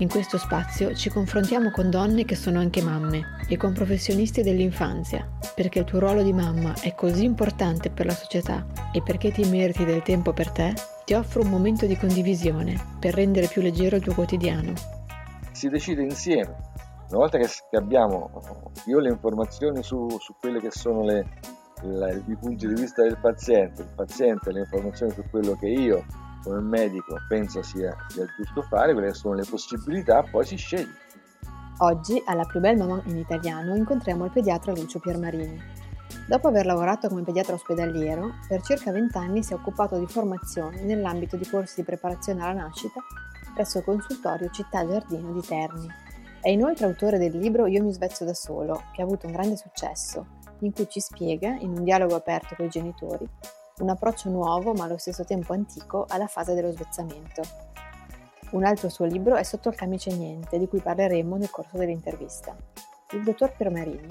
In questo spazio ci confrontiamo con donne che sono anche mamme e con professionisti dell'infanzia, perché il tuo ruolo di mamma è così importante per la società e perché ti meriti del tempo per te, ti offro un momento di condivisione per rendere più leggero il tuo quotidiano. Si decide insieme. Una volta che abbiamo io le informazioni su, su quelle che sono le, la, i punti di vista del paziente, il paziente le informazioni su quello che io come medico pensa sia, sia giusto fare, quelle sono le possibilità, poi si sceglie. Oggi alla Più Belle Maman in italiano incontriamo il pediatra Lucio Piermarini. Dopo aver lavorato come pediatra ospedaliero, per circa 20 anni si è occupato di formazione nell'ambito di corsi di preparazione alla nascita presso il consultorio Città Giardino di Terni. È inoltre autore del libro Io mi svezzo da solo, che ha avuto un grande successo, in cui ci spiega, in un dialogo aperto con i genitori, un approccio nuovo ma allo stesso tempo antico alla fase dello svezzamento. Un altro suo libro è Sotto il camice niente, di cui parleremo nel corso dell'intervista. Il dottor Permarini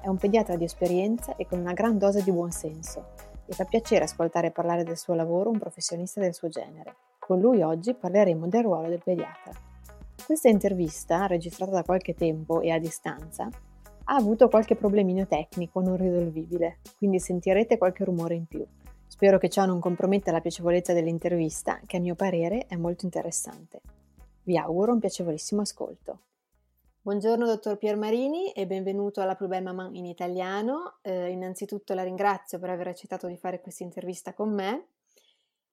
è un pediatra di esperienza e con una gran dose di buonsenso e fa piacere ascoltare parlare del suo lavoro un professionista del suo genere. Con lui oggi parleremo del ruolo del pediatra. Questa intervista, registrata da qualche tempo e a distanza, ha avuto qualche problemino tecnico non risolvibile, quindi sentirete qualche rumore in più. Spero che ciò non comprometta la piacevolezza dell'intervista, che a mio parere è molto interessante. Vi auguro un piacevolissimo ascolto. Buongiorno dottor Piermarini e benvenuto alla Plus Maman in italiano. Eh, innanzitutto la ringrazio per aver accettato di fare questa intervista con me.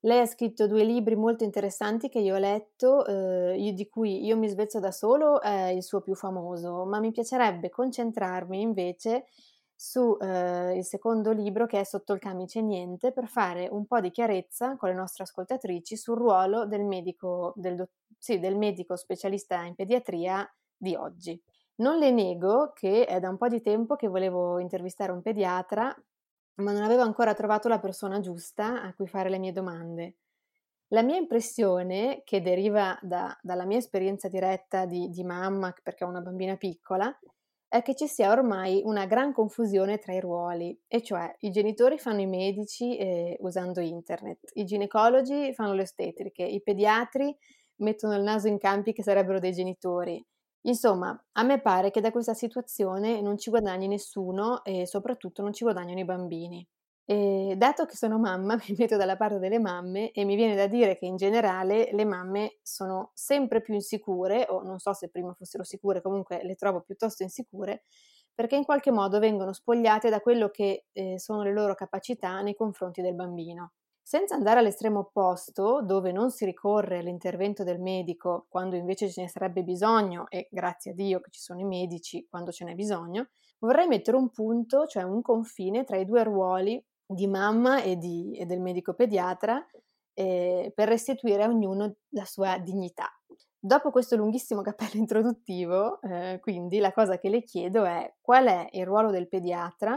Lei ha scritto due libri molto interessanti che io ho letto, eh, di cui Io mi svezzo da solo è il suo più famoso, ma mi piacerebbe concentrarmi invece su eh, secondo libro che è Sotto il camice niente per fare un po' di chiarezza con le nostre ascoltatrici sul ruolo del medico, del, do- sì, del medico specialista in pediatria di oggi. Non le nego che è da un po' di tempo che volevo intervistare un pediatra, ma non avevo ancora trovato la persona giusta a cui fare le mie domande. La mia impressione, che deriva da, dalla mia esperienza diretta di, di mamma, perché ho una bambina piccola, è che ci sia ormai una gran confusione tra i ruoli, e cioè i genitori fanno i medici eh, usando internet, i ginecologi fanno le ostetriche, i pediatri mettono il naso in campi che sarebbero dei genitori. Insomma, a me pare che da questa situazione non ci guadagni nessuno e soprattutto non ci guadagnano i bambini. E dato che sono mamma, mi metto dalla parte delle mamme e mi viene da dire che in generale le mamme sono sempre più insicure, o non so se prima fossero sicure, comunque le trovo piuttosto insicure, perché in qualche modo vengono spogliate da quello che eh, sono le loro capacità nei confronti del bambino. Senza andare all'estremo opposto, dove non si ricorre all'intervento del medico quando invece ce ne sarebbe bisogno, e grazie a Dio che ci sono i medici quando ce n'è bisogno, vorrei mettere un punto, cioè un confine tra i due ruoli di mamma e, di, e del medico pediatra eh, per restituire a ognuno la sua dignità. Dopo questo lunghissimo cappello introduttivo, eh, quindi la cosa che le chiedo è qual è il ruolo del pediatra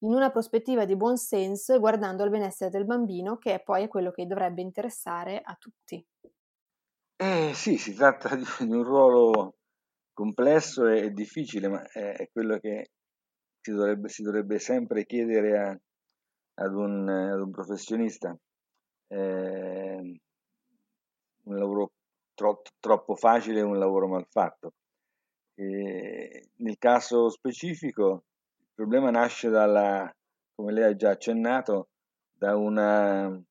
in una prospettiva di buon senso e guardando al benessere del bambino, che è poi quello che dovrebbe interessare a tutti. Eh, sì, si tratta di un ruolo complesso e difficile, ma è quello che si dovrebbe, si dovrebbe sempre chiedere a, ad un, ad un professionista. Eh, un lavoro tro- troppo facile un lavoro mal fatto. E nel caso specifico il problema nasce dalla, come lei ha già accennato, da un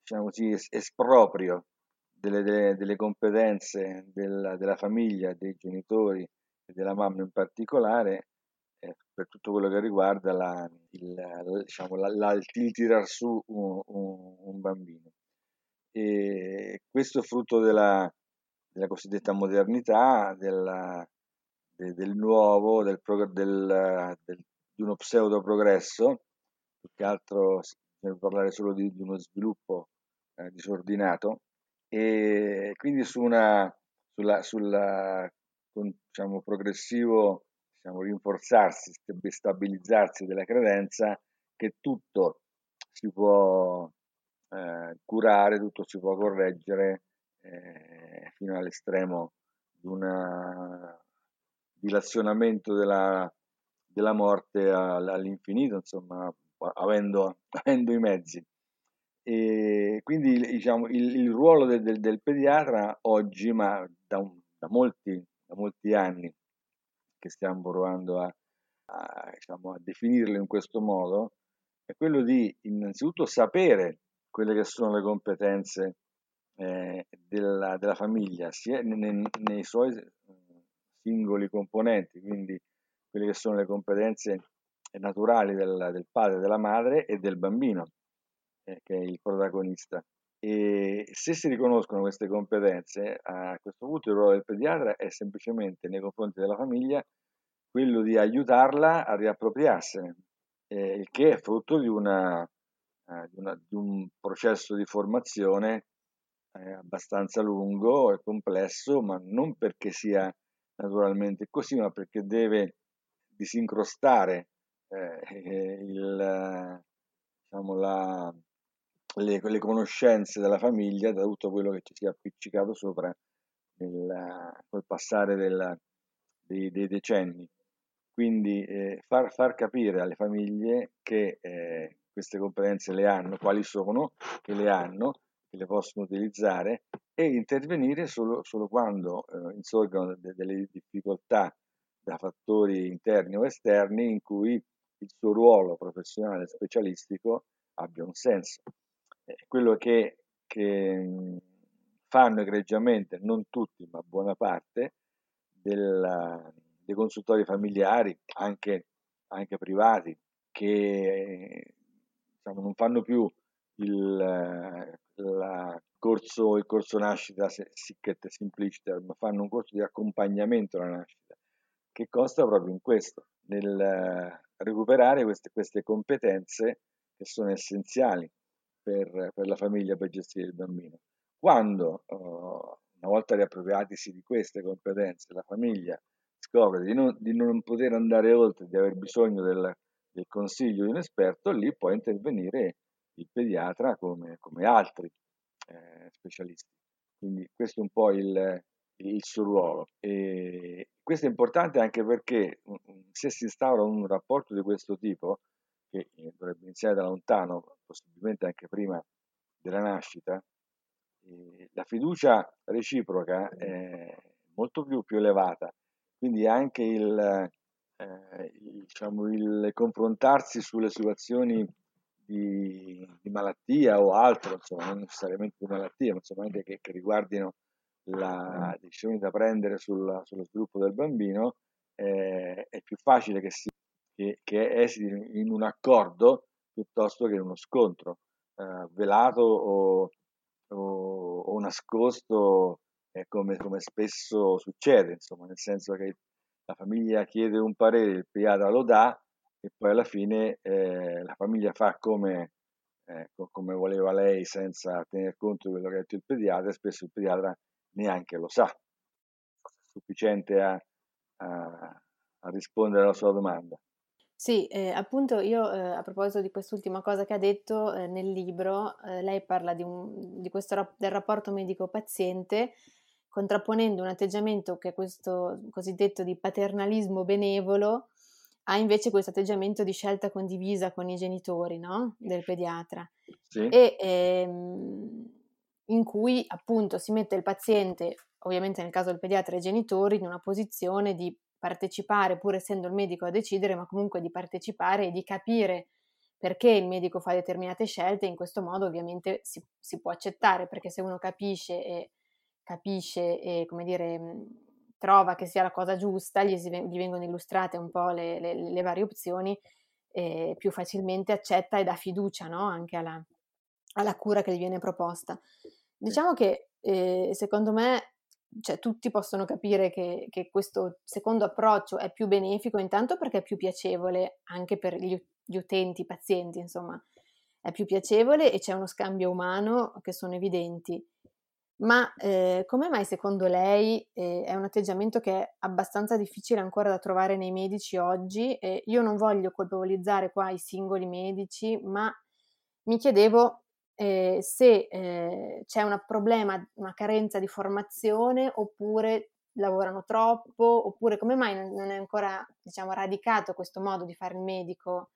diciamo esproprio delle, delle, delle competenze della, della, famiglia, dei genitori e della mamma in particolare eh, per tutto quello che riguarda la, il, diciamo, la, la, il tirar su un, un, un, bambino. E questo è frutto della, della cosiddetta modernità, della, de, del nuovo, del, del, del, di uno pseudo progresso, più che altro bisogna parlare solo di, di uno sviluppo eh, disordinato, e quindi su una, sulla, sulla diciamo, progressivo diciamo, rinforzarsi, stabilizzarsi della credenza che tutto si può eh, curare, tutto si può correggere eh, fino all'estremo di un dilazionamento della, della morte all'infinito, insomma, avendo, avendo i mezzi. E quindi diciamo, il, il ruolo del, del, del, pediatra oggi, ma da, da, molti, da, molti, anni che stiamo provando a, a, diciamo, a definirlo in questo modo, è quello di innanzitutto sapere quelle che sono le competenze eh, della, della, famiglia, sia nei, nei, suoi singoli componenti, quindi quelle che sono le competenze naturali del, del padre, della madre e del bambino, eh, che è il protagonista. E se si riconoscono queste competenze, a questo punto il ruolo del pediatra è semplicemente nei confronti della famiglia quello di aiutarla a riappropriarsene, eh, il che è frutto di, una, eh, una, di un processo di formazione eh, abbastanza lungo e complesso, ma non perché sia naturalmente così, ma perché deve disincrostare eh, il, diciamo, la, le, le, conoscenze della famiglia da tutto quello che ci si è appiccicato sopra nel, col passare del, dei, dei, decenni. Quindi eh, far, far, capire alle famiglie che eh, queste competenze le hanno, quali sono, che le hanno, che le possono utilizzare e intervenire solo, solo quando eh, insorgono de- delle difficoltà da fattori interni o esterni in cui il suo ruolo professionale specialistico abbia un senso. Quello che, che fanno egregiamente, non tutti, ma buona parte, della, dei consultori familiari, anche, anche privati, che diciamo, non fanno più il, corso, il corso nascita sic et simpliciter, ma fanno un corso di accompagnamento alla nascita, che costa proprio in questo, nel recuperare queste, queste competenze che sono essenziali per, per, la famiglia per gestire il bambino. Quando, uh, una volta riappropriatisi di queste competenze, la famiglia scopre di non, di non poter andare oltre, di aver bisogno del, del, consiglio di un esperto, lì può intervenire il pediatra come, come altri eh, specialisti. Quindi questo è un po' il, il suo ruolo. E questo è importante anche perché se si instaura un rapporto di questo tipo, che eh, dovrebbe iniziare da lontano, possibilmente anche prima della nascita, eh, la fiducia reciproca è molto più, più elevata. Quindi anche il, eh, diciamo, il confrontarsi sulle situazioni di, di, malattia o altro, insomma, non necessariamente di malattia, ma insomma anche che, che riguardino la decisione da prendere sul, sullo sviluppo del bambino, eh, è più facile che, si, che, che esiti in un accordo piuttosto che in uno scontro eh, velato o, o, o nascosto, eh, come, come, spesso succede, insomma, nel senso che la famiglia chiede un parere, il pediatra lo dà e poi alla fine eh, la famiglia fa come, eh, come voleva lei senza tener conto di quello che ha detto il pediatra e spesso il pediatra neanche lo sa. È sufficiente a, a, a rispondere alla sua domanda. Sì, eh, appunto io eh, a proposito di quest'ultima cosa che ha detto eh, nel libro, eh, lei parla di, un, di questo, del rapporto medico-paziente contrapponendo un atteggiamento che è questo cosiddetto di paternalismo benevolo ha invece questo atteggiamento di scelta condivisa con i genitori no? del pediatra sì. e ehm, in cui appunto si mette il paziente, ovviamente nel caso del pediatra e i genitori, in una posizione di partecipare, pur essendo il medico a decidere, ma comunque di partecipare e di capire perché il medico fa determinate scelte, in questo modo ovviamente si, si può accettare, perché se uno capisce e capisce e come dire trova che sia la cosa giusta, gli, gli vengono illustrate un po' le, le, le varie opzioni, e più facilmente accetta e dà fiducia no? anche alla, alla, cura che gli viene proposta. Diciamo che eh, secondo me cioè, tutti possono capire che, che, questo secondo approccio è più benefico, intanto perché è più piacevole anche per gli, gli utenti, i pazienti, insomma, è più piacevole e c'è uno scambio umano che sono evidenti Ma eh, come mai secondo lei eh, è un atteggiamento che è abbastanza difficile ancora da trovare nei medici oggi? Eh, io non voglio colpevolizzare qua i singoli medici, ma mi chiedevo eh, se eh, c'è un problema, una carenza di formazione oppure lavorano troppo, oppure come mai non è ancora diciamo, radicato questo modo di fare il medico,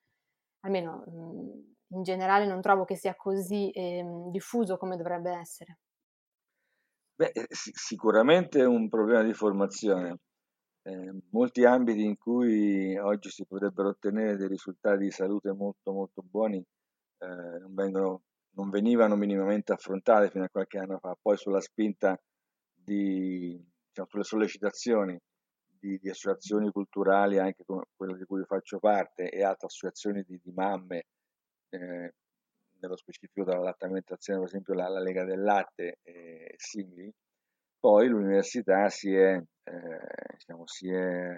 almeno in generale non trovo che sia così eh, diffuso come dovrebbe essere. Beh, eh, sicuramente è un problema di formazione. Eh, molti ambiti in cui oggi si potrebbero ottenere dei risultati di salute molto molto buoni eh, non, vengono, non venivano minimamente affrontati fino a qualche anno fa, poi sulla spinta di, diciamo, sulle sollecitazioni di, di, associazioni culturali, anche come quella di cui faccio parte, e altre associazioni di, di mamme, eh, nello specifico dall'allattamentazione, per esempio la, la Lega del Latte e simili, poi l'università si è, eh, diciamo, si è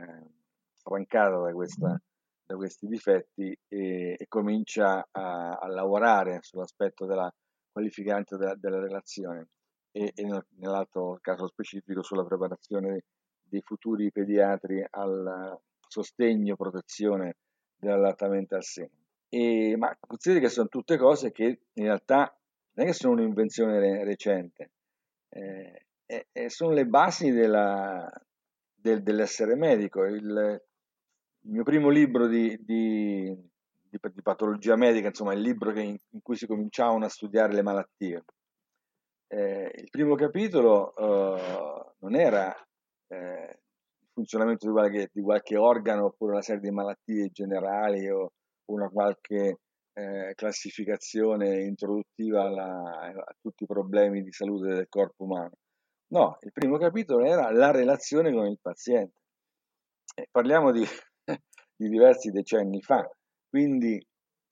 affrancata da, questa, da, questi difetti e, e comincia a, a, lavorare sull'aspetto della qualificante della, della relazione e, e, nell'altro caso specifico sulla preparazione dei futuri pediatri al sostegno, protezione dell'allattamento al seno. E, ma consideri che sono tutte cose che in realtà non è che sono un'invenzione re- recente, eh, eh, sono le basi della, del, dell'essere medico. Il, il, mio primo libro di, di, di, di, patologia medica, insomma, il libro in, in, cui si cominciavano a studiare le malattie. Eh, il primo capitolo uh, non era eh, il funzionamento di qualche, di qualche, organo oppure una serie di malattie generali o una qualche eh, classificazione introduttiva alla, a tutti i problemi di salute del corpo umano. No, il primo capitolo era la relazione con il paziente. Parliamo di, di, diversi decenni fa, quindi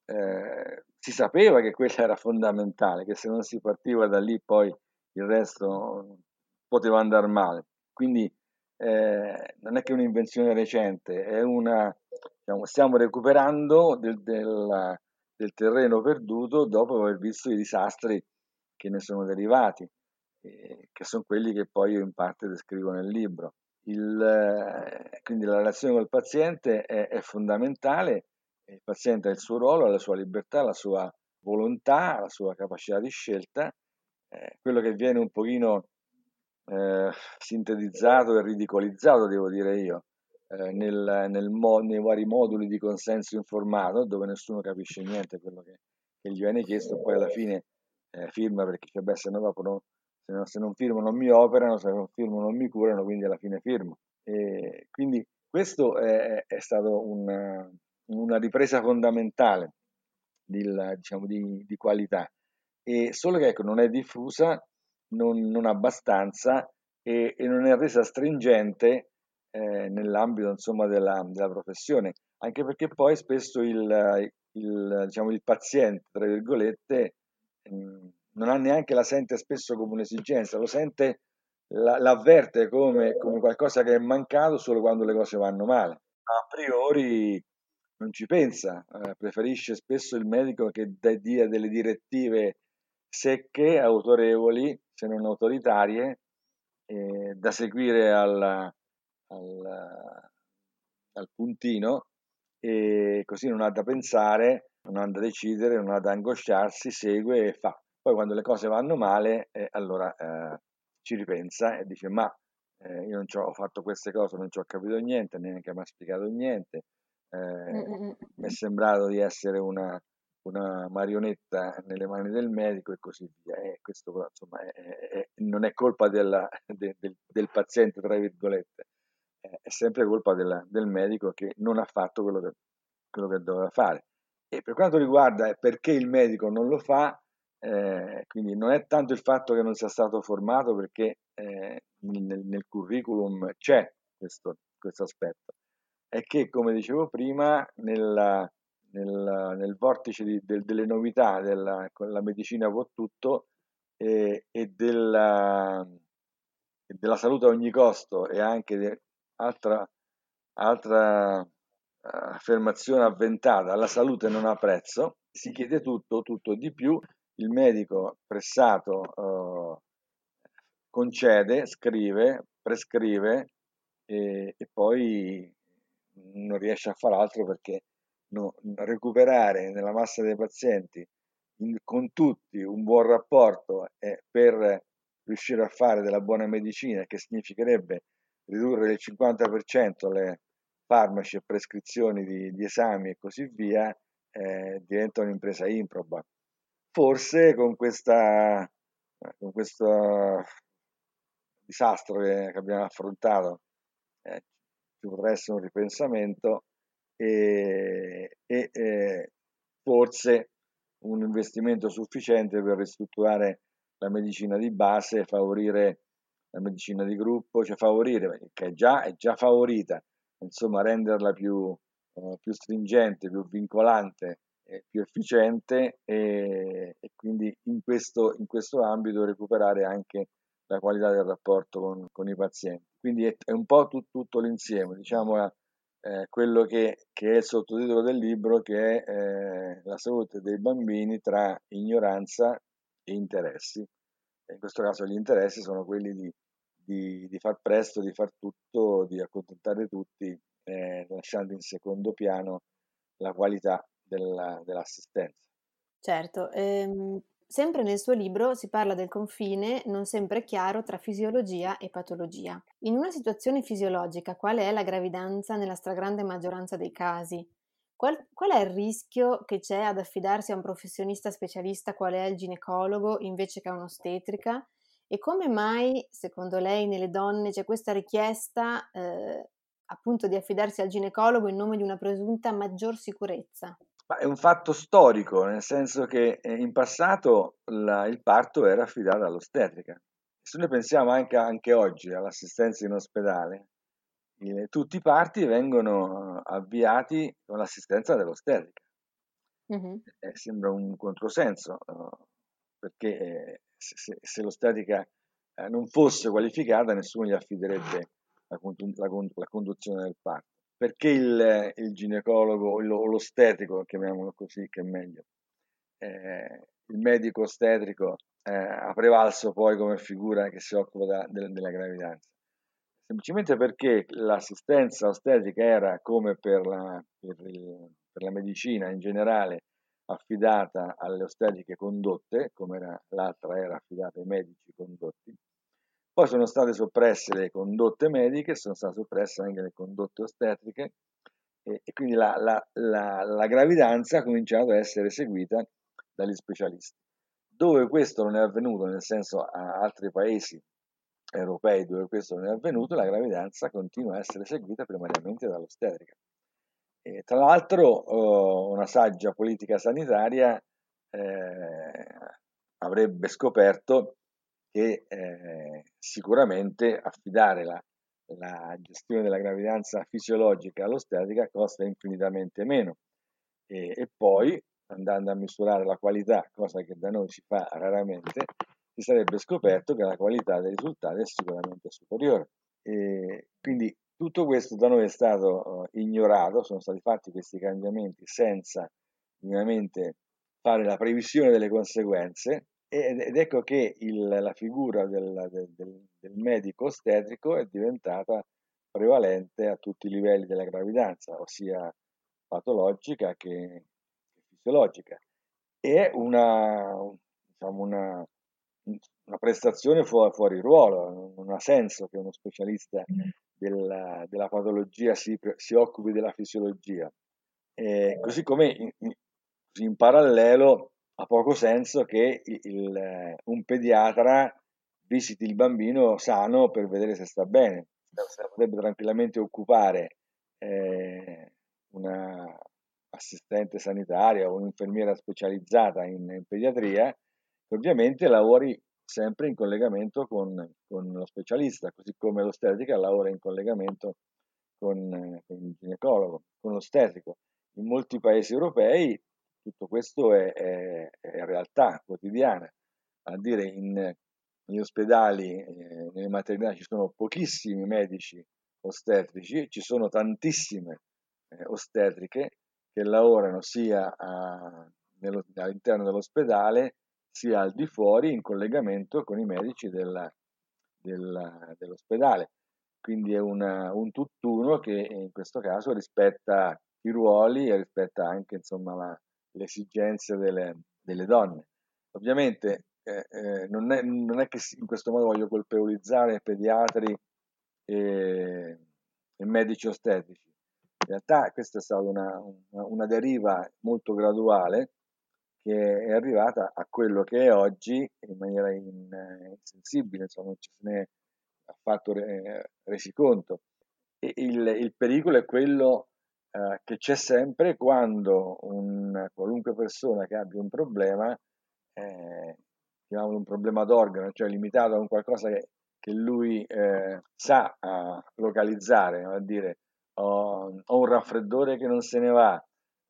eh, si sapeva che quella era fondamentale, che se non si partiva da lì poi il resto poteva andare male. Quindi eh, non è che un'invenzione recente, è una, diciamo, stiamo recuperando del, del, del, terreno perduto dopo aver visto i disastri che ne sono derivati, eh, che sono quelli che poi io in parte descrivo nel libro. Il, eh, quindi la relazione col paziente è, è fondamentale, il paziente ha il suo ruolo, la sua libertà, la sua volontà, la sua capacità di scelta, eh, quello che viene un pochino eh, sintetizzato e ridicolizzato, devo dire io, eh, nel, nel mo, nei vari moduli di consenso informato, dove nessuno capisce niente quello che, che gli viene chiesto, poi alla fine eh, firma perché cioè, beh, se, no, no, se, no, se non firmo non mi operano, se non firmo non mi curano, quindi alla fine firmo. E quindi questo è, è stato una, una, ripresa fondamentale di, diciamo, di, di qualità, e solo che ecco, non è diffusa non, non abbastanza e, e, non è resa stringente eh, nell'ambito insomma, della, della, professione, anche perché poi spesso il, il, diciamo, il paziente, tra virgolette, mh, non ha neanche la sente spesso come un'esigenza, lo sente, la, l'avverte come, come qualcosa che è mancato solo quando le cose vanno male. A priori non ci pensa, eh, preferisce spesso il medico che dia delle direttive secche, autorevoli, se non autoritarie, eh, da seguire al, al, al, puntino e così non ha da pensare, non ha da decidere, non ha da angosciarsi, segue e fa. Poi quando le cose vanno male, eh, allora eh, ci ripensa e dice ma eh, io non ho fatto queste cose, non ci ho capito niente, neanche mi ha spiegato niente, eh, mi è sembrato di essere una, una marionetta nelle mani del medico e così via. E questo insomma, è, è, non è colpa della, de, del, del, paziente, tra virgolette, è sempre colpa della, del medico che non ha fatto quello che, quello che doveva fare. E per quanto riguarda perché il medico non lo fa, eh, quindi non è tanto il fatto che non sia stato formato perché eh, nel, nel, curriculum c'è questo, questo aspetto, è che come dicevo prima nella, nel, nel vortice di, del, delle novità della, la medicina può tutto e, e, della, e, della, salute a ogni costo e anche di altra, altra uh, affermazione avventata, la salute non ha prezzo, si chiede tutto, tutto di più, il medico pressato uh, concede, scrive, prescrive e, e poi non riesce a fare altro perché no, recuperare nella massa dei pazienti in, con tutti un buon rapporto eh, per riuscire a fare della buona medicina, che significherebbe ridurre del 50% le farmaci e prescrizioni di, di esami e così via, eh, diventa un'impresa improba. Forse con, questa, con questo disastro che, che abbiamo affrontato eh, ci potrà essere un ripensamento e, e eh, forse un investimento sufficiente per ristrutturare la medicina di base, favorire la medicina di gruppo, cioè favorire, che già, è già favorita, insomma renderla più, eh, più stringente, più vincolante, eh, più efficiente e, e quindi in questo, in questo, ambito recuperare anche la qualità del rapporto con, con i pazienti. Quindi è, è un po' tut, tutto l'insieme, diciamo eh, quello che, che, è il sottotitolo del libro, che è eh, la salute dei bambini tra ignoranza e interessi. In questo caso gli interessi sono quelli di, di, di far presto, di far tutto, di accontentare tutti, eh, lasciando in secondo piano la qualità della, dell'assistenza. Certo, ehm, Sempre nel suo libro si parla del confine non sempre chiaro tra fisiologia e patologia. In una situazione fisiologica, quale è la gravidanza nella stragrande maggioranza dei casi? Qual, qual, è il rischio che c'è ad affidarsi a un professionista specialista quale è il ginecologo invece che a un'ostetrica? E come mai, secondo lei, nelle donne c'è questa richiesta eh, appunto di affidarsi al ginecologo in nome di una presunta maggior sicurezza? Ma è un fatto storico, nel senso che eh, in passato la, il parto era affidato all'ostetrica. Se noi pensiamo anche, anche oggi all'assistenza in ospedale, eh, tutti i parti vengono avviati con l'assistenza dell'ostetrica. Mm-hmm. Eh, sembra un controsenso, uh, perché eh, se, se, l'ostetrica eh, non fosse qualificata nessuno gli affiderebbe la, la, la conduzione del parto perché il, il ginecologo o l'ostetico, chiamiamolo così che è meglio, eh, il medico ostetrico eh, ha prevalso poi come figura che si occupa da, de, della gravidanza? Semplicemente perché l'assistenza ostetrica era come per la, per, il, per la medicina in generale affidata alle ostetriche condotte, come era, l'altra era affidata ai medici condotti, poi sono state soppresse le condotte mediche, sono state soppresse anche le condotte ostetriche e, e quindi la, la, la, la, gravidanza ha cominciato a essere seguita dagli specialisti. Dove questo non è avvenuto, nel senso a altri paesi europei dove questo non è avvenuto, la gravidanza continua a essere seguita primariamente dall'ostetrica. E, tra l'altro oh, una saggia politica sanitaria eh, avrebbe scoperto che eh, sicuramente affidare la, la, gestione della gravidanza fisiologica all'ostetrica costa infinitamente meno e, e, poi andando a misurare la qualità, cosa che da noi si fa raramente, si sarebbe scoperto che la qualità dei risultati è sicuramente superiore. E quindi tutto questo da noi è stato uh, ignorato, sono stati fatti questi cambiamenti senza ovviamente fare la previsione delle conseguenze ed ecco che il, la figura del, del, del, medico ostetrico è diventata prevalente a tutti i livelli della gravidanza, ossia patologica che, che fisiologica. È una, diciamo una, una prestazione fuori, fuori, ruolo, non ha senso che uno specialista della, della patologia si, si, occupi della fisiologia. E così come in, in, in parallelo ha poco senso che il, un pediatra visiti il bambino sano per vedere se sta bene. Potrebbe tranquillamente occupare eh, una assistente sanitaria o un'infermiera specializzata in, in, pediatria che ovviamente lavori sempre in collegamento con, con lo specialista, così come l'ostetrica lavora in collegamento con, con il ginecologo, con l'ostetrico. In molti paesi europei tutto questo è, è, è realtà quotidiana. A dire, in, negli ospedali, eh, nelle maternità ci sono pochissimi medici ostetrici, ci sono tantissime eh, ostetriche che lavorano sia a, nello, all'interno dell'ospedale sia al di fuori in collegamento con i medici della, del, dell'ospedale. Quindi è una, un tutt'uno che in questo caso rispetta i ruoli e rispetta anche insomma, la, le esigenze delle, delle donne. Ovviamente eh, eh, non, è, non, è, che in questo modo voglio colpevolizzare pediatri e, e medici ostetrici. In realtà questa è stata una, una, una deriva molto graduale che è arrivata a quello che è oggi in maniera in, insensibile, insomma, non ci se ne è affatto re, resi conto. E il, il, pericolo è quello eh, che c'è sempre quando un, qualunque persona che abbia un problema, eh, chiamiamolo un problema d'organo, cioè limitato a un qualcosa che, che lui eh, sa localizzare, a dire ho, ho un raffreddore che non se ne va,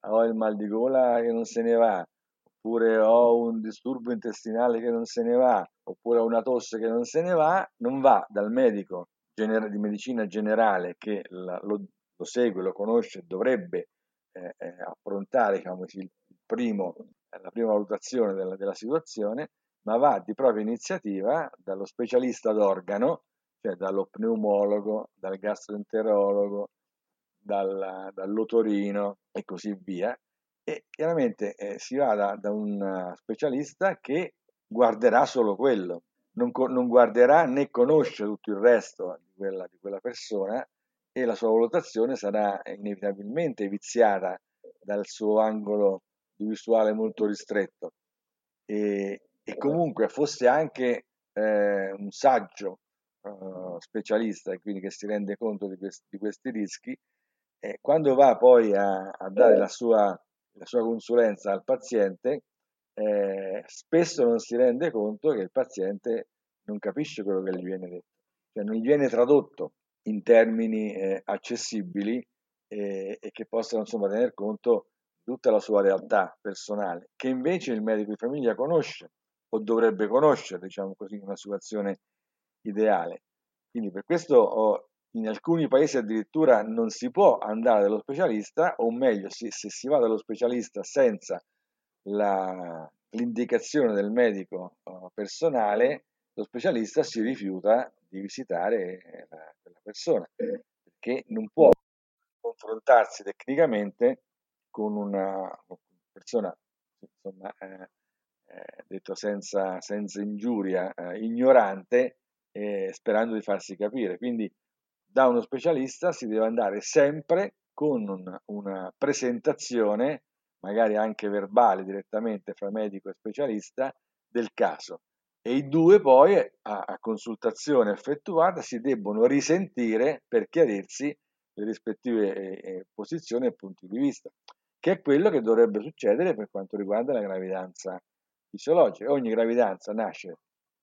ho il mal di gola che non se ne va, oppure ho un disturbo intestinale che non se ne va, oppure ho una tosse che non se ne va, non va dal medico gener- di medicina generale che la, lo, lo, segue, lo conosce, dovrebbe eh, eh, approntare diciamo, il primo, la prima valutazione della, della situazione, ma va di propria iniziativa dallo specialista d'organo, cioè dallo pneumologo, dal gastroenterologo, dal, dall'otorino e così via, e chiaramente eh, si va da, da, un specialista che guarderà solo quello, non, non, guarderà né conosce tutto il resto di quella, di quella persona e la sua valutazione sarà inevitabilmente viziata dal suo angolo visuale molto ristretto. E, e comunque fosse anche eh, un saggio uh, specialista e quindi che si rende conto di, questi, di questi rischi, eh, quando va poi a, a dare la sua la sua consulenza al paziente, eh, spesso non si rende conto che il paziente non capisce quello che gli viene detto, cioè non gli viene tradotto in termini eh, accessibili eh, e che possano insomma tener conto di tutta la sua realtà personale, che invece il medico di famiglia conosce o dovrebbe conoscere, diciamo così, in una situazione ideale. Quindi per questo ho in alcuni paesi addirittura non si può andare dallo specialista, o meglio, se, se si va dallo specialista senza la, l'indicazione del medico uh, personale, lo specialista si rifiuta di visitare la, quella persona, perché non può confrontarsi tecnicamente con una persona, insomma, eh, eh, detto senza, senza ingiuria, eh, ignorante, sperando di farsi capire. Quindi da uno specialista si deve andare sempre con una, una presentazione, magari anche verbale direttamente fra medico e specialista, del caso. E i due poi, a, a consultazione effettuata, si debbono risentire per chiarirsi le rispettive eh, eh, posizioni e punti di vista, che è quello che dovrebbe succedere per quanto riguarda la gravidanza fisiologica. Ogni gravidanza nasce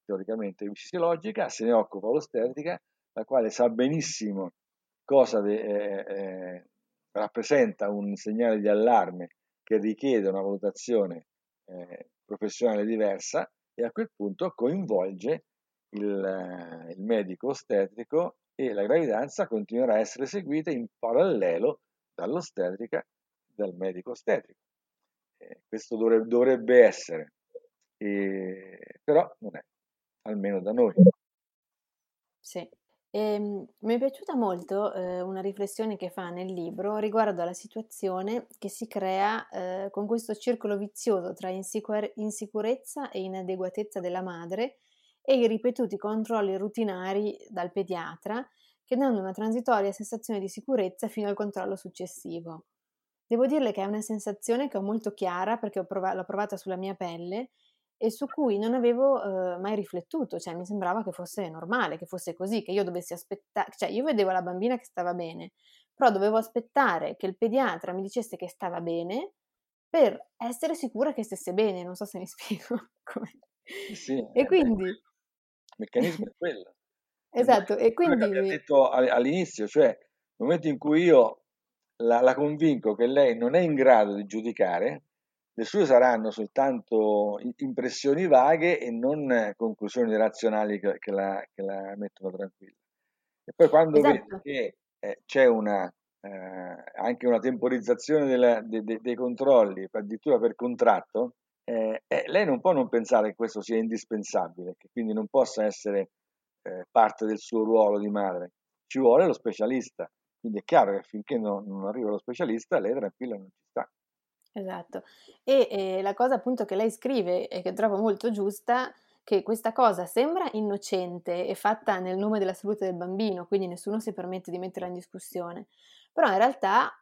teoricamente fisiologica, se ne occupa l'ostetrica la quale sa benissimo cosa de, eh, eh, rappresenta un segnale di allarme che richiede una valutazione eh, professionale diversa e a quel punto coinvolge il, il, medico ostetrico e la gravidanza continuerà a essere seguita in parallelo dall'ostetrica dal medico ostetrico. Eh, questo dovrebbe, dovrebbe essere, però non è, almeno da noi. Sì, Ehm, mi è piaciuta molto, ehm, una riflessione che fa nel libro riguardo alla situazione che si crea, ehm, con questo circolo vizioso tra insicure insicurezza e inadeguatezza della madre e i ripetuti controlli rutinari dal pediatra che danno una transitoria sensazione di sicurezza fino al controllo successivo. Devo dirle che è una sensazione che ho molto chiara perché ho prova l'ho provata sulla mia pelle e su cui non avevo eh, mai riflettuto, cioè mi sembrava che fosse normale, che fosse così, che io dovessi aspettare, cioè io vedevo la bambina che stava bene, però dovevo aspettare che il pediatra mi dicesse che stava bene per essere sicura che stesse bene, non so se mi spiego come. Sì, e quindi... Il meccanismo è quello. esatto, e quindi... Come abbiamo detto all'inizio, cioè nel momento in cui io la, la convinco che lei non è in grado di giudicare, le sue saranno soltanto impressioni vaghe e non conclusioni razionali che, che, la, che la, mettono tranquilla. E poi quando esatto. vede che eh, c'è una, eh, anche una temporizzazione della, de, de, dei controlli, addirittura per contratto, eh, eh, lei non può non pensare che questo sia indispensabile, che quindi non possa essere eh, parte del suo ruolo di madre, ci vuole lo specialista. Quindi è chiaro che finché non, non arriva lo specialista, lei tranquilla non ci sta. Esatto. E eh, la cosa appunto che lei scrive e che trovo molto giusta, che questa cosa sembra innocente e fatta nel nome della salute del bambino, quindi nessuno si permette di metterla in discussione, però in realtà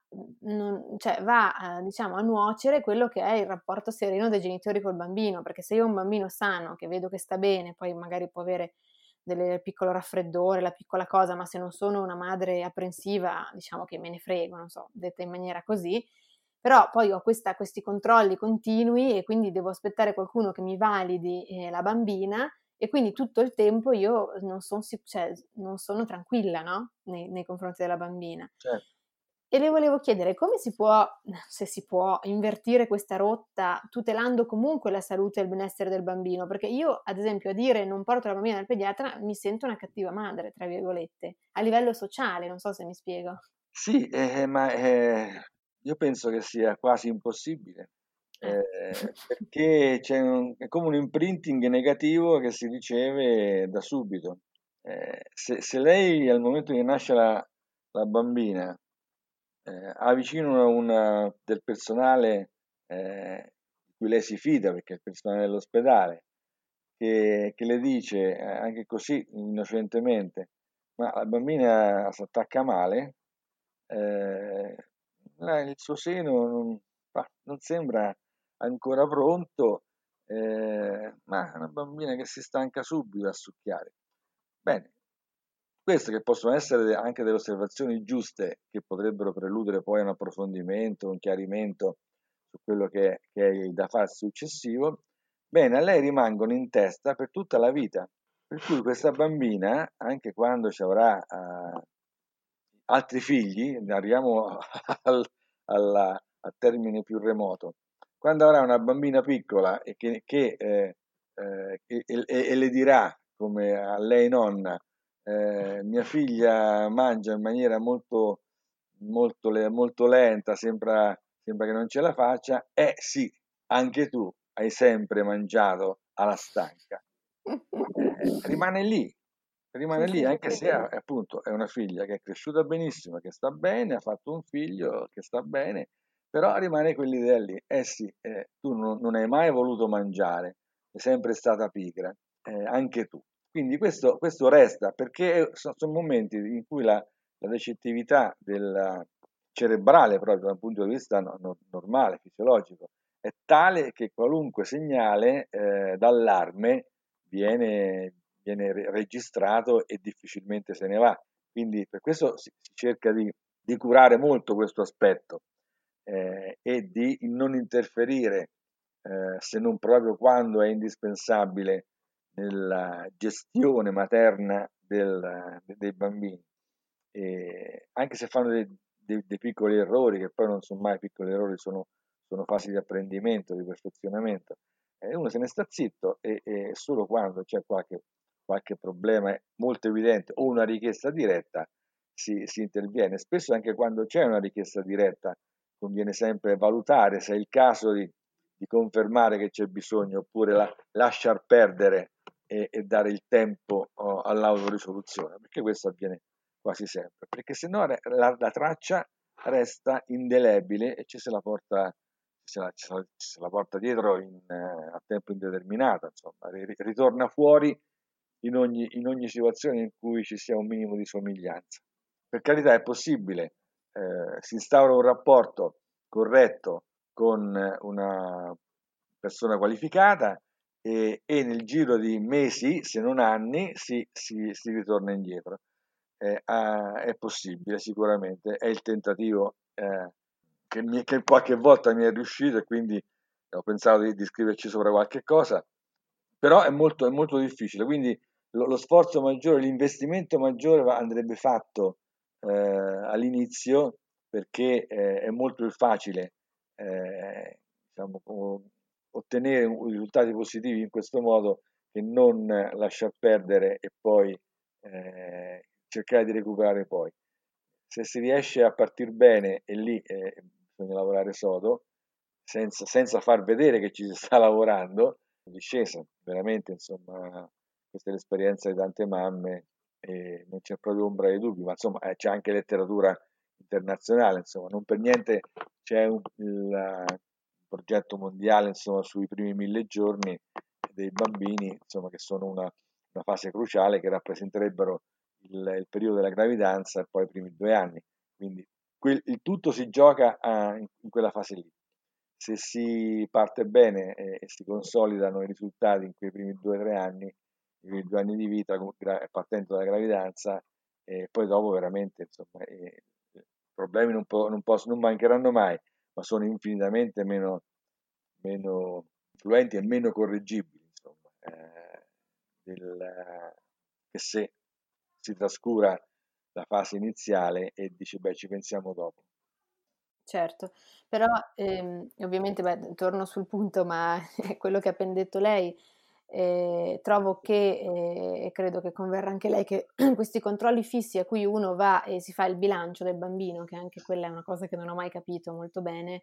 non, cioè, va eh, diciamo, a nuocere quello che è il rapporto sereno dei genitori col bambino, perché se io ho un bambino sano che vedo che sta bene, poi magari può avere del piccolo raffreddore, la piccola cosa, ma se non sono una madre apprensiva, diciamo che me ne frego, non so, detta in maniera così, però poi ho questa, questi controlli continui e quindi devo aspettare qualcuno che mi validi eh, la bambina e quindi tutto il tempo io non, son, cioè, non sono tranquilla no? nei, nei, confronti della bambina. Certo. E le volevo chiedere come si può, se si può, invertire questa rotta tutelando comunque la salute e il benessere del bambino, perché io, ad esempio, a dire non porto la bambina dal pediatra mi sento una cattiva madre, tra virgolette, a livello sociale, non so se mi spiego. Sì, eh, ma eh, io penso che sia quasi impossibile, eh, eh perché c'è un, è come un imprinting negativo che si riceve da subito. Eh, se, se, lei al momento che nasce la, la bambina eh, ha vicino una, del personale eh, di cui lei si fida, perché è il personale dell'ospedale, che, che le dice eh, anche così innocentemente, ma la bambina si attacca male, eh, il suo seno non, non sembra ancora pronto, eh, ma è una bambina che si stanca subito a succhiare. Bene, queste che possono essere anche delle osservazioni giuste che potrebbero preludere poi un approfondimento, un chiarimento su quello che, che è da fare successivo, bene, a lei rimangono in testa per tutta la vita. Per cui questa bambina, anche quando ci avrà uh, altri figli, arriviamo al, alla, al termine più remoto, quando avrà una bambina piccola e, che, che, eh, eh, e, e, e le dirà, come a lei nonna, eh, mia figlia mangia in maniera molto, molto, molto lenta, sembra, sembra che non ce la faccia, eh sì, anche tu hai sempre mangiato alla stanca. Eh, rimane lì, rimane lì anche se appunto è una figlia che è cresciuta benissimo, che sta bene, ha fatto un figlio che sta bene, però rimane quell'idea lì, eh sì, eh, tu non, non, hai mai voluto mangiare, sei sempre stata pigra, eh, anche tu. Quindi questo, questo resta perché sono, sono, momenti in cui la, la recettività del cerebrale, proprio dal punto di vista no, no, normale, fisiologico, è tale che qualunque segnale eh, d'allarme viene, viene registrato e difficilmente se ne va. Quindi per questo si, cerca di, di, curare molto questo aspetto eh, e di non interferire, eh, se non proprio quando è indispensabile, nella gestione materna del, dei bambini, e anche se fanno dei, dei, dei, piccoli errori, che poi non sono mai piccoli errori, sono, sono fasi di apprendimento, di perfezionamento, eh, uno se ne sta zitto e, e solo quando c'è qualche, qualche, problema molto evidente o una richiesta diretta si, si interviene. Spesso anche quando c'è una richiesta diretta conviene sempre valutare se è il caso di, di confermare che c'è bisogno oppure la, lasciar perdere e, e dare il tempo oh, all'autorisoluzione, perché questo avviene quasi sempre, perché se no la, la, traccia resta indelebile e ci se la porta, se la, se la porta dietro in, eh, a tempo indeterminato, insomma, ritorna fuori in ogni, in ogni, situazione in cui ci sia un minimo di somiglianza. Per carità è possibile, eh, si instaura un rapporto corretto con una persona qualificata, e, e, nel giro di mesi, se non anni, si, si, si ritorna indietro. Eh, ah, è possibile sicuramente, è il tentativo eh, che, mi, che, qualche volta mi è riuscito e quindi ho pensato di, di scriverci sopra qualche cosa, però è molto, è molto difficile, quindi lo, lo, sforzo maggiore, l'investimento maggiore andrebbe fatto eh, all'inizio perché eh, è molto più facile eh, diciamo, ottenere risultati positivi in questo modo che non lasciar perdere e poi eh, cercare di recuperare poi. Se si riesce a partire bene e lì eh, bisogna lavorare sodo, senza, senza, far vedere che ci si sta lavorando, discesa veramente insomma questa è l'esperienza di tante mamme e non c'è proprio ombra di dubbio, ma insomma eh, c'è anche letteratura internazionale, insomma, non per niente c'è un, il, progetto mondiale insomma, sui primi mille giorni dei bambini, insomma, che sono una, una fase cruciale che rappresenterebbero il, il, periodo della gravidanza e poi i primi due anni. Quindi quel, il tutto si gioca a, in, in, quella fase lì. Se si parte bene e, e, si consolidano i risultati in quei primi due o tre anni, i due anni di vita, partendo dalla gravidanza, e poi dopo veramente insomma, eh, problemi non, po- non, posso, non mancheranno mai, ma sono infinitamente meno, meno influenti e meno correggibili, insomma, eh, del, che se si trascura la fase iniziale e dice beh ci pensiamo dopo. Certo, però ehm, ovviamente beh, torno sul punto, ma quello che ha appena detto lei, eh, trovo che, eh, e credo che converrà anche lei, che questi controlli fissi a cui uno va e si fa il bilancio del bambino, che anche quella è una cosa che non ho mai capito molto bene,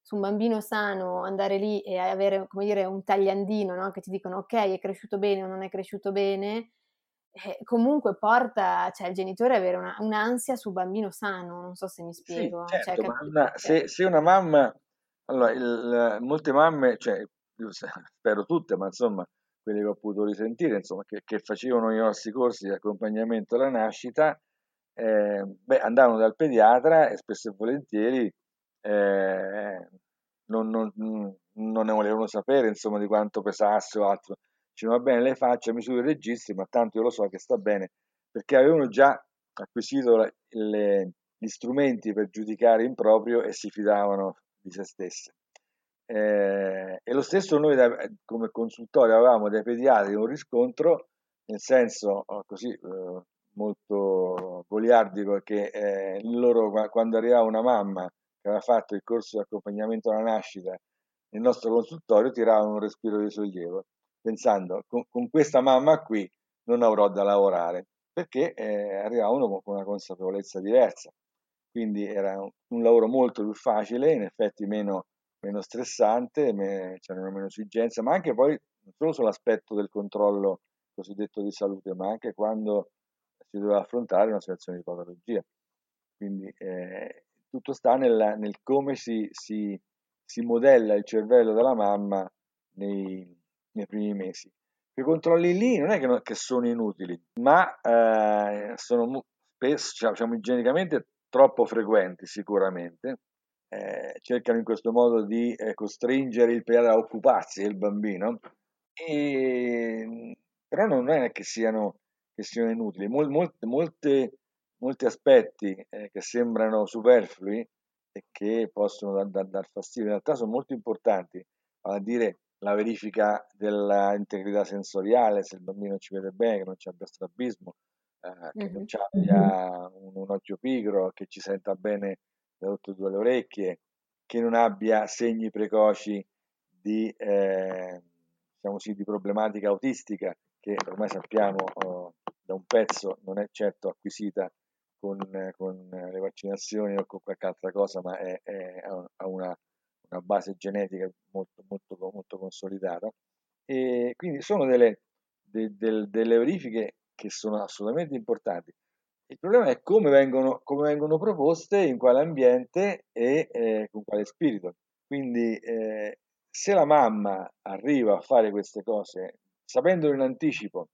su un bambino sano andare lì e avere, come dire, un tagliandino, no? che ti dicono ok, è cresciuto bene o non è cresciuto bene, eh, comunque porta cioè, il genitore ad avere una, un'ansia sul bambino sano, non so se mi spiego. Sì, certo, cioè, una, se, se, una mamma, allora, il, molte mamme, cioè, spero tutte, ma insomma, quelli che ho potuto risentire, insomma, che, che facevano i nostri corsi di accompagnamento alla nascita, eh, beh, andavano dal pediatra e spesso e volentieri eh, non, non, non, ne volevano sapere insomma, di quanto pesasse o altro. Dicevano, va bene, lei faccia misure e registri, ma tanto io lo so che sta bene, perché avevano già acquisito le, le, gli strumenti per giudicare in proprio e si fidavano di se stesse. Eh, e lo stesso noi da, come consultorio avevamo dai pediatri un riscontro, nel senso oh, così eh, molto goliardico, che eh, loro quando arrivava una mamma che aveva fatto il corso di accompagnamento alla nascita nel nostro consultorio tiravano un respiro di sollievo, pensando con, con questa mamma qui non avrò da lavorare, perché eh, arrivavano con una consapevolezza diversa. Quindi era un, un lavoro molto più facile, in effetti meno meno stressante, me, c'erano meno esigenze, ma anche poi non solo sull'aspetto del controllo cosiddetto di salute, ma anche quando si doveva affrontare una situazione di patologia. Quindi eh, tutto sta nel, nel come si, si, si, modella il cervello della mamma nei, nei primi mesi. Quei controlli lì non è che, non, che sono inutili, ma eh, sono spesso, diciamo, igienicamente troppo frequenti sicuramente, eh, cercano in questo modo di eh, costringere il pediatra a occuparsi del bambino, e, però non è che siano, che siano inutili. Mol, molte, molte, molti aspetti eh, che sembrano superflui e che possono dar, dar, dar, fastidio, in realtà sono molto importanti, vale a dire la verifica dell'integrità sensoriale, se il bambino ci vede bene, che non c'è strabismo, eh, che mm-hmm. non abbia un, un occhio pigro, che ci senta bene tutte e due le orecchie, che non abbia segni precoci di, eh, diciamo così, di problematica autistica, che ormai sappiamo oh, da un pezzo non è certo acquisita con, con, le vaccinazioni o con qualche altra cosa, ma è, è, ha una, una, base genetica molto, molto, molto consolidata. E quindi sono delle, de, de, delle verifiche che sono assolutamente importanti. Il problema è come vengono, come vengono proposte, in quale ambiente e eh, con quale spirito. Quindi eh, se la mamma arriva a fare queste cose sapendolo in anticipo,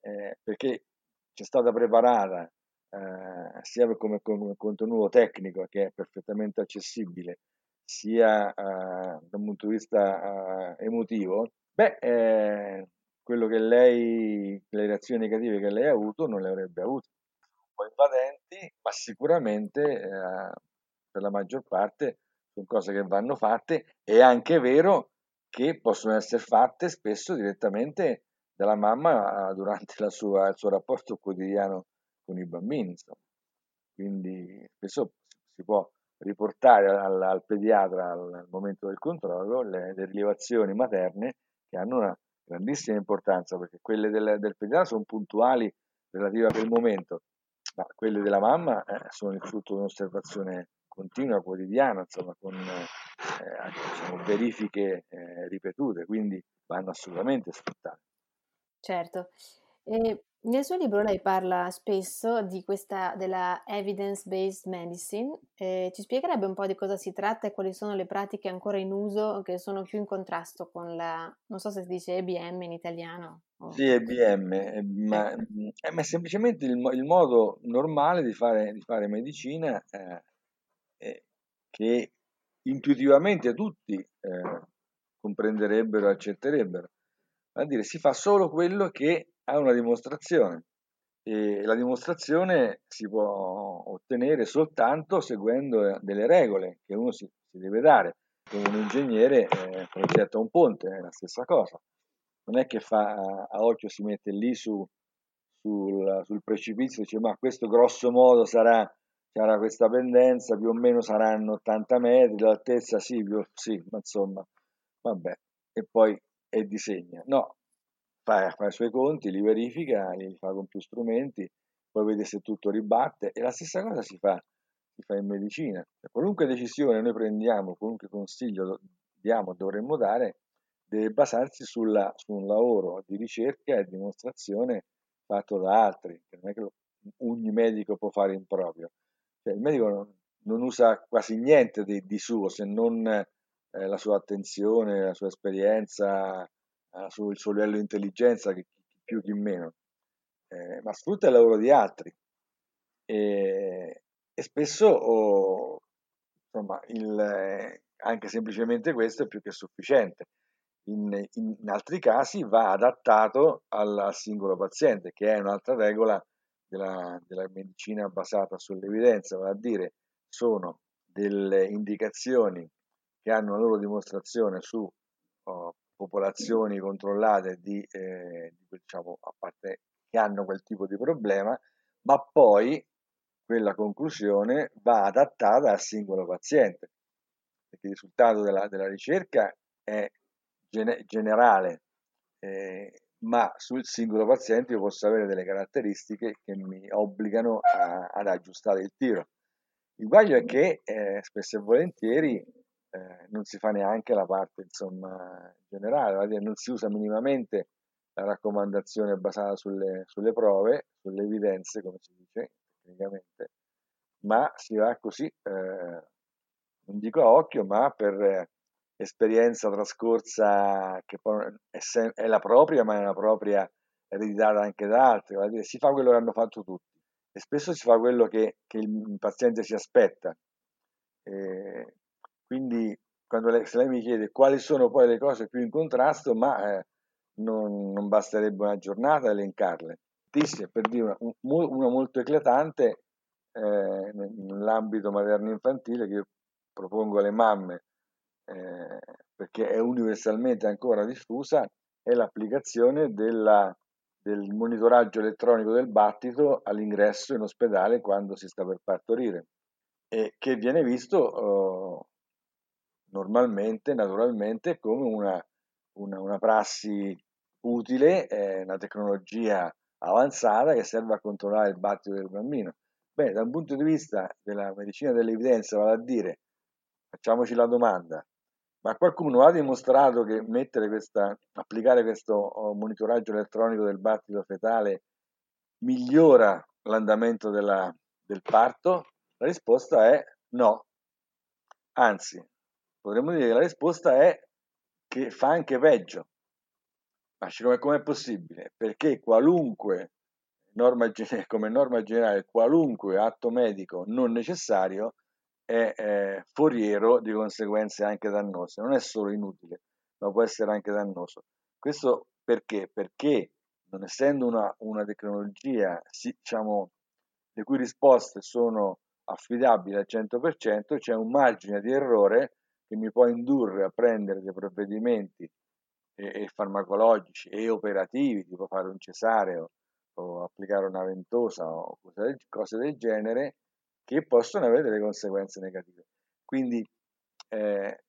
eh, perché c'è stata preparata eh, sia come, come, contenuto tecnico che è perfettamente accessibile, sia eh, da un punto di vista eh, emotivo, beh, quello che lei, le reazioni negative che lei ha avuto non le avrebbe avute po' invadenti, ma sicuramente eh, per la maggior parte sono cose che vanno fatte. È anche vero che possono essere fatte spesso direttamente dalla mamma durante sua, il suo rapporto quotidiano con i bambini. Insomma. Quindi spesso si può riportare al, al pediatra al, al, momento del controllo le, le, rilevazioni materne che hanno una grandissima importanza perché quelle del, del pediatra sono puntuali relative a quel momento, ma quelle della mamma eh, sono il frutto di un'osservazione continua, quotidiana, insomma, con eh, diciamo, verifiche eh, ripetute, quindi vanno assolutamente sfruttate. Certo. E nel suo libro lei parla spesso di questa della evidence-based medicine, e ci spiegherebbe un po' di cosa si tratta e quali sono le pratiche ancora in uso che sono più in contrasto con la, non so se si dice EBM in italiano. o- Sì, EBM, eh, ma, Ecco. eh, ma è semplicemente il, il modo normale di fare, di fare medicina eh, eh, che intuitivamente tutti eh, comprenderebbero e accetterebbero. Vuol dire, si fa solo quello che ha una dimostrazione e la dimostrazione si può ottenere soltanto seguendo eh, delle regole che uno si, si deve dare. Come un ingegnere eh, progetta un ponte, è la stessa cosa. Non è che fa a, occhio si mette lì su, sul, sul precipizio e dice ma questo grosso modo sarà, sarà questa pendenza, più o meno saranno 80 metri, l'altezza sì, più, sì, ma insomma, vabbè, e poi e disegna. No, fa, fa i suoi conti, li verifica, li fa con più strumenti, poi vede se tutto ribatte e la stessa cosa si fa, si fa in medicina. Cioè, qualunque decisione noi prendiamo, qualunque consiglio diamo, dovremmo dare, deve basarsi sulla, su un lavoro di ricerca e dimostrazione fatto da altri, non è che ogni medico può fare in proprio. Cioè, il medico non, non usa quasi niente di, di suo se non eh, la sua attenzione, la sua esperienza, eh, sul suo livello di intelligenza, chi più chi meno, eh, ma sfrutta il lavoro di altri e, e spesso oh, insomma, il, eh, anche semplicemente questo è più che sufficiente. In, in- altri casi va adattato al singolo paziente, che è un'altra regola della, della medicina basata sull'evidenza, vale a dire sono delle indicazioni che hanno la loro dimostrazione su oh, popolazioni controllate di, eh, di, diciamo, parte che hanno quel tipo di problema, ma poi quella conclusione va adattata al singolo paziente, perché il risultato della, della ricerca è gene- generale, eh, ma sul singolo paziente io posso avere delle caratteristiche che mi obbligano a- ad aggiustare il tiro. Il guaglio è che eh, spesso e volentieri eh, non si fa neanche la parte insomma, generale, non si usa minimamente la raccomandazione basata sulle, sulle prove, sulle evidenze, come si dice tecnicamente, ma si va così, eh, non dico a occhio, ma per eh, esperienza trascorsa che poi è, sem- è la propria, ma è una propria ereditata anche da altri, dire, si fa quello che hanno fatto tutti e spesso si fa quello che, che il paziente si aspetta. E quindi quando lei, se lei mi chiede quali sono poi le cose più in contrasto, ma eh, non, non basterebbe una giornata a elencarle. Tantissime, per dire una, una molto eclatante eh, nell'ambito materno-infantile che io propongo alle mamme, eh, perché è universalmente ancora diffusa, è l'applicazione della, del monitoraggio elettronico del battito all'ingresso in ospedale quando si sta per partorire e che viene visto eh, normalmente, naturalmente, come una, una, una prassi utile, eh, una tecnologia avanzata che serve a controllare il battito del bambino. Bene, un punto di vista della medicina dell'evidenza, vale a dire, facciamoci la domanda, ma qualcuno ha dimostrato che questa, applicare questo oh, monitoraggio elettronico del battito fetale migliora l'andamento della- del parto? La risposta è no. Anzi, potremmo dire che la risposta è che fa anche peggio. Ma come com'è possibile? Perché qualunque norma, come norma generale, qualunque atto medico non necessario è eh, foriero di conseguenze anche dannose. Non è solo inutile, ma può essere anche dannoso. Questo perché? Perché non essendo una, una tecnologia, sì, diciamo, le cui risposte sono affidabili al 100%, c'è un margine di errore che mi può indurre a prendere dei provvedimenti e, e farmacologici e operativi, tipo fare un cesareo o applicare una ventosa o cose del, genere, che possono avere delle conseguenze negative. Quindi eh,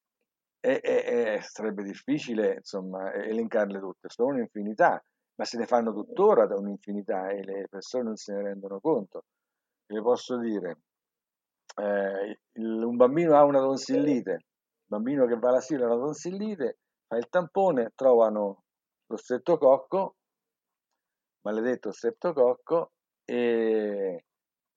è- è- è- sarebbe difficile insomma elencarle tutte, sono un'infinità, ma se ne fanno tuttora da un'infinità e le persone non se ne rendono conto. Le posso dire, eh, il- un bambino ha una tonsillite, il bambino che va all'asilo ha una tonsillite, fa il tampone, trovano lo strettococco maledetto streptococco e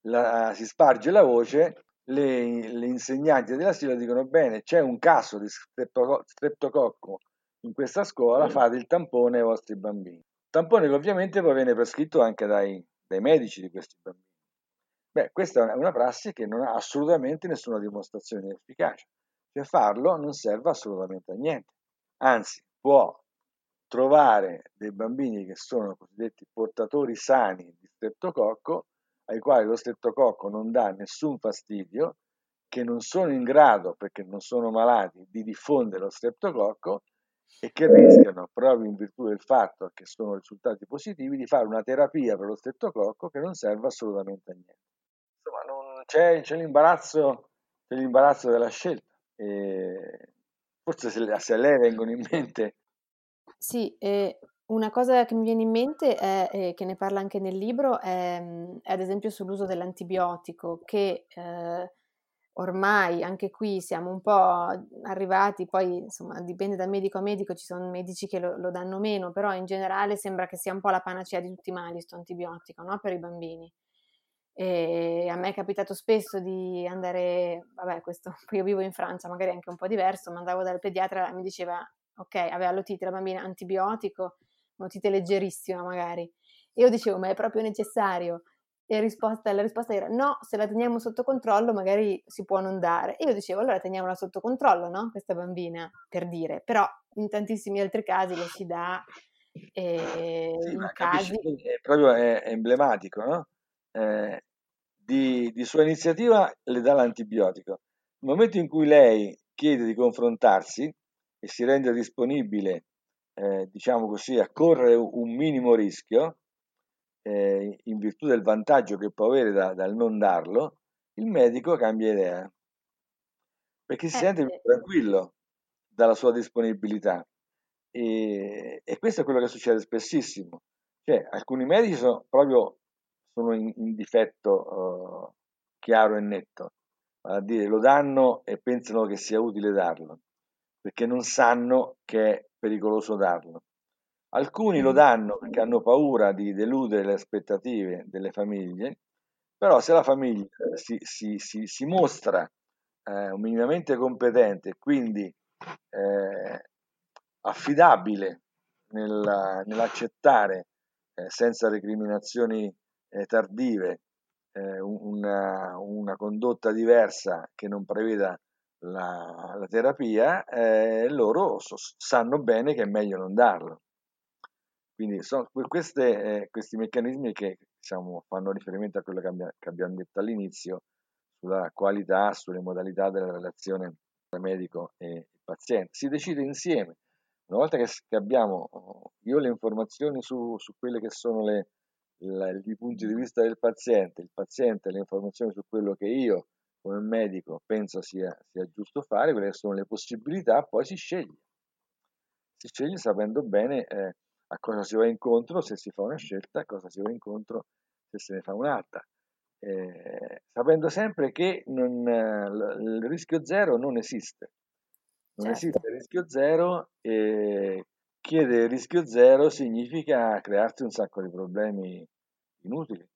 la, si sparge la voce, le, le insegnanti dell'asilo dicono bene, c'è un caso di streptococco in questa scuola, fate il tampone ai vostri bambini. Tampone che ovviamente poi viene prescritto anche dai, dai medici di questi bambini. Beh, questa è una prassi che non ha assolutamente nessuna dimostrazione di efficacia. Cioè farlo non serve assolutamente a niente. Anzi, può trovare dei bambini che sono cosiddetti portatori sani di streptococco ai quali lo streptococco non dà nessun fastidio, che non sono in grado, perché non sono malati, di diffondere lo streptococco e che rischiano, proprio in virtù del fatto che sono risultati positivi, di fare una terapia per lo streptococco che non serve assolutamente a niente. Insomma, c'è, c'è, l'imbarazzo, c'è l'imbarazzo della scelta. E forse se, se a lei vengono in mente... Sì, e una cosa che mi viene in mente è, e che ne parla anche nel libro, è, è ad esempio sull'uso dell'antibiotico, che eh, ormai anche qui siamo un po' arrivati, poi insomma dipende da medico a medico, ci sono medici che lo, lo danno meno, però in generale sembra che sia un po' la panacea di tutti i mali questo antibiotico, no? Per i bambini. E a me è capitato spesso di andare, vabbè, questo, io vivo in Francia, magari anche un po' diverso, ma andavo dal pediatra e mi diceva, ok, aveva l'otite la bambina, antibiotico, un'otite leggerissima magari. E io dicevo, ma è proprio necessario? E risposta, la risposta era no, se la teniamo sotto controllo magari si può non dare. E io dicevo, allora teniamola sotto controllo, no? Questa bambina, per dire. Però in tantissimi altri casi lo si dà e sì, casi... È proprio è, emblematico, no? Eh, di, di sua iniziativa le dà l'antibiotico. Nel momento in cui lei chiede di confrontarsi e si rende disponibile eh, diciamo così, a correre un minimo rischio, eh, in virtù del vantaggio che può avere da, dal non darlo, il medico cambia idea, perché si eh, sente più tranquillo dalla sua disponibilità. E, e, questo è quello che succede spessissimo. Cioè, alcuni medici sono proprio sono in, in difetto uh, chiaro e netto, a dire lo danno e pensano che sia utile darlo, perché non sanno che è pericoloso darlo. Alcuni lo danno perché hanno paura di deludere le aspettative delle famiglie, però se la famiglia si, si, si, si mostra eh, minimamente competente e quindi eh, affidabile nel, nell'accettare eh, senza recriminazioni eh, tardive eh, una, una condotta diversa che non preveda la, la terapia, eh, loro so, sanno bene che è meglio non darlo. Quindi sono queste, eh, questi meccanismi che diciamo, fanno riferimento a quello che, abbia, che, abbiamo detto all'inizio sulla qualità, sulle modalità della relazione tra medico e paziente. Si decide insieme. Una volta che, abbiamo io le informazioni su, su quelle che sono le, i punti di vista del paziente, il paziente le informazioni su quello che io come medico penso sia, sia giusto fare, quelle sono le possibilità, poi si sceglie. Si sceglie sapendo bene eh, a cosa si va incontro se si fa una scelta, a cosa si va incontro se se ne fa un'altra. Eh, sapendo sempre che non, eh, il rischio zero non esiste. Non certo. esiste il rischio zero e chiedere il rischio zero significa crearsi un sacco di problemi inutili.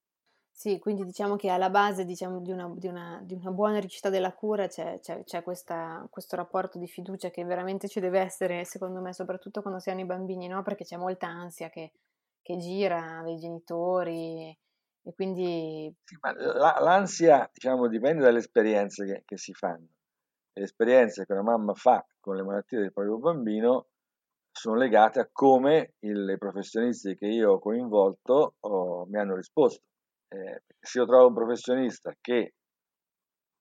Sì, quindi diciamo che alla base diciamo, di, una, di, una, di, una, buona riuscita della cura c'è, c'è, c'è questa, questo rapporto di fiducia che veramente ci deve essere, secondo me, soprattutto quando si hanno i bambini, no? perché c'è molta ansia che, che gira dai genitori e quindi... Sì, la, l'ansia diciamo, dipende dalle esperienze che, che si fanno. Le esperienze che una mamma fa con le malattie del proprio bambino sono legate a come i professionisti che io ho coinvolto oh, mi hanno risposto. Eh, se io trovo un professionista che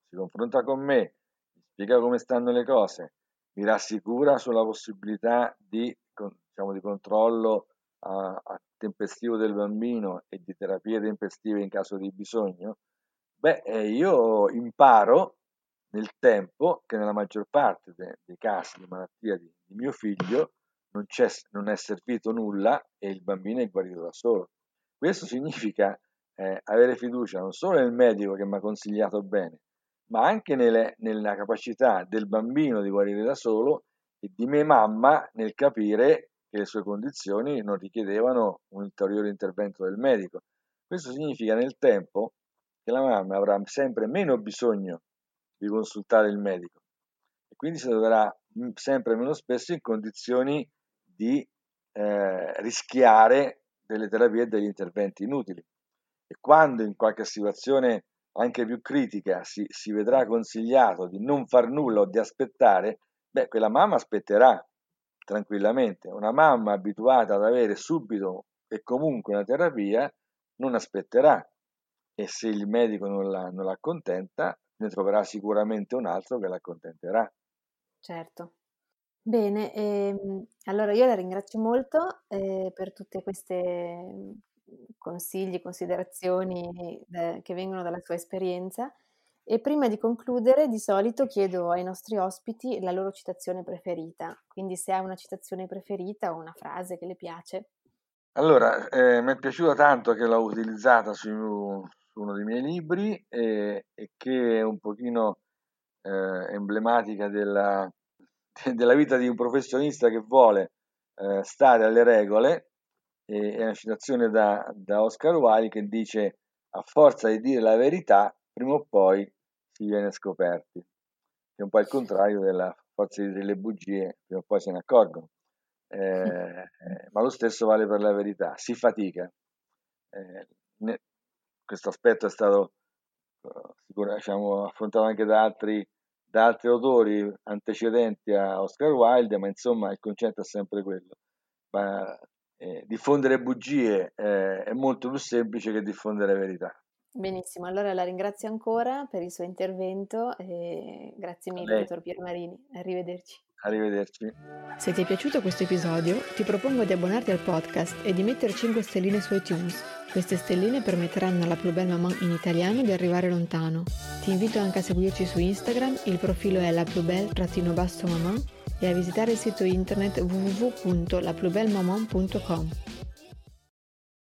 si confronta con me, mi spiega come stanno le cose, mi rassicura sulla possibilità di, diciamo, di controllo a, a tempestivo del bambino e di terapie tempestive in caso di bisogno, beh, eh, io imparo nel tempo che nella maggior parte de, dei casi di malattia di, di mio figlio non, non, è servito nulla e il bambino è guarito da solo. Questo significa eh, avere fiducia non solo nel medico che mi ha consigliato bene, ma anche nelle, nella capacità del bambino di guarire da solo e di mia mamma nel capire che le sue condizioni non richiedevano un ulteriore intervento del medico. Questo significa nel tempo che la mamma avrà sempre meno bisogno di consultare il medico e quindi si troverà sempre meno spesso in condizioni di eh, rischiare delle terapie e degli interventi inutili. E quando in qualche situazione anche più critica si, si vedrà consigliato di non far nulla o di aspettare, beh, quella mamma aspetterà tranquillamente. Una mamma abituata ad avere subito e comunque una terapia non aspetterà e se il medico non la, non l'accontenta ne troverà sicuramente un altro che l'accontenterà. Certo. Bene, ehm, allora io la ringrazio molto eh, per tutte queste consigli, considerazioni eh, che vengono dalla sua esperienza. E prima di concludere, di solito chiedo ai nostri ospiti la loro citazione preferita. Quindi se ha una citazione preferita o una frase che le piace. Allora, eh, mi è piaciuta tanto che l'ho utilizzata su, su uno dei miei libri e, e che è un pochino eh, emblematica della, della vita di un professionista che vuole eh, stare alle regole è una citazione da, da Oscar Wilde che dice a forza di dire la verità prima o poi si viene scoperti che è un po' il contrario della forza di dire le bugie prima o poi se ne accorgono. Eh, eh, ma lo stesso vale per la verità si fatica. Eh, ne, questo aspetto è stato sicuro, diciamo, affrontato anche da altri, da altri autori antecedenti a Oscar Wilde ma insomma il concetto è sempre quello ma eh, diffondere bugie eh, è molto più semplice che diffondere verità. Benissimo, allora la ringrazio ancora per il suo intervento e grazie mille, dottor Piermarini. Arrivederci. Arrivederci. Se ti è piaciuto questo episodio, ti propongo di abbonarti al podcast e di mettere 5 stelline su iTunes. Queste stelline permetteranno alla Plus Belle Maman in italiano di arrivare lontano. Ti invito anche a seguirci su Instagram, il profilo è la plus belle-maman e a visitare il sito internet www.laplusbellemaman.com.